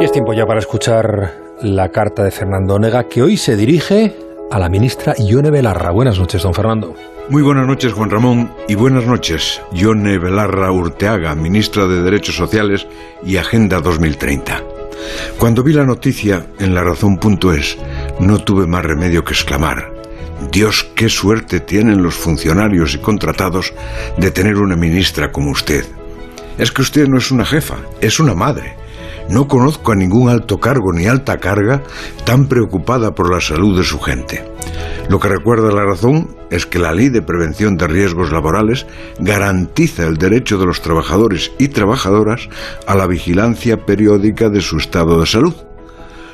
Y es tiempo ya para escuchar la carta de Fernando Onega, que hoy se dirige a la ministra Ione Belarra. Buenas noches, don Fernando. Muy buenas noches, Juan Ramón, y buenas noches, Ione Belarra Urteaga, ministra de Derechos Sociales y Agenda 2030. Cuando vi la noticia en la razón.es, no tuve más remedio que exclamar, Dios, qué suerte tienen los funcionarios y contratados de tener una ministra como usted. Es que usted no es una jefa, es una madre no conozco a ningún alto cargo ni alta carga tan preocupada por la salud de su gente. Lo que recuerda la razón es que la ley de prevención de riesgos laborales garantiza el derecho de los trabajadores y trabajadoras a la vigilancia periódica de su estado de salud,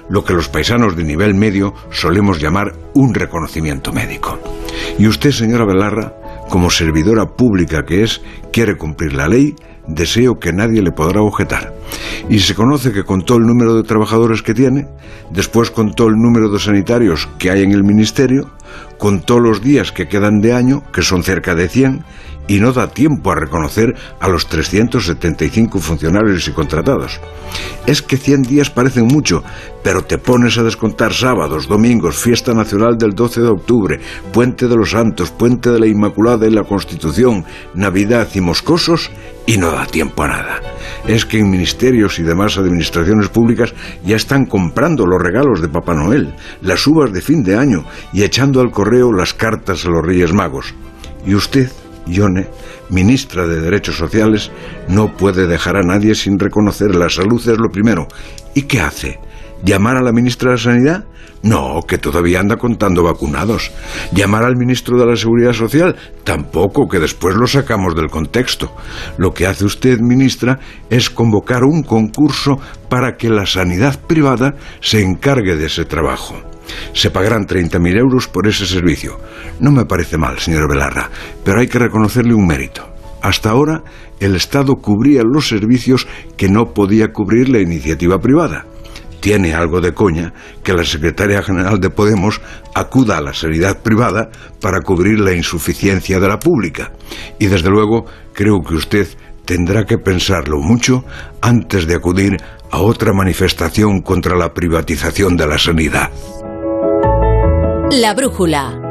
lo que los paisanos de nivel medio solemos llamar un reconocimiento médico. Y usted, señora Belarra, como servidora pública que es, quiere cumplir la ley, deseo que nadie le podrá objetar. Y se conoce que contó el número de trabajadores que tiene, después contó el número de sanitarios que hay en el ministerio, contó los días que quedan de año, que son cerca de 100, y no da tiempo a reconocer a los 375 funcionarios y contratados. Es que 100 días parecen mucho, pero te pones a descontar sábados, domingos, fiesta nacional del 12 de octubre, puente de los santos, puente de la Inmaculada y la Constitución, Navidad y moscosos, y no da tiempo a nada. Es que en ministerios y demás administraciones públicas ya están comprando los regalos de Papá Noel, las uvas de fin de año y echando al correo las cartas a los Reyes Magos. Y usted, Yone, ministra de Derechos Sociales, no puede dejar a nadie sin reconocer la salud es lo primero. ¿Y qué hace? ¿Llamar a la ministra de Sanidad? No, que todavía anda contando vacunados. ¿Llamar al ministro de la Seguridad Social? Tampoco, que después lo sacamos del contexto. Lo que hace usted, ministra, es convocar un concurso para que la sanidad privada se encargue de ese trabajo. Se pagarán 30.000 euros por ese servicio. No me parece mal, señor Belarra, pero hay que reconocerle un mérito. Hasta ahora, el Estado cubría los servicios que no podía cubrir la iniciativa privada. Tiene algo de coña que la secretaria general de Podemos acuda a la sanidad privada para cubrir la insuficiencia de la pública. Y desde luego, creo que usted tendrá que pensarlo mucho antes de acudir a otra manifestación contra la privatización de la sanidad. La brújula.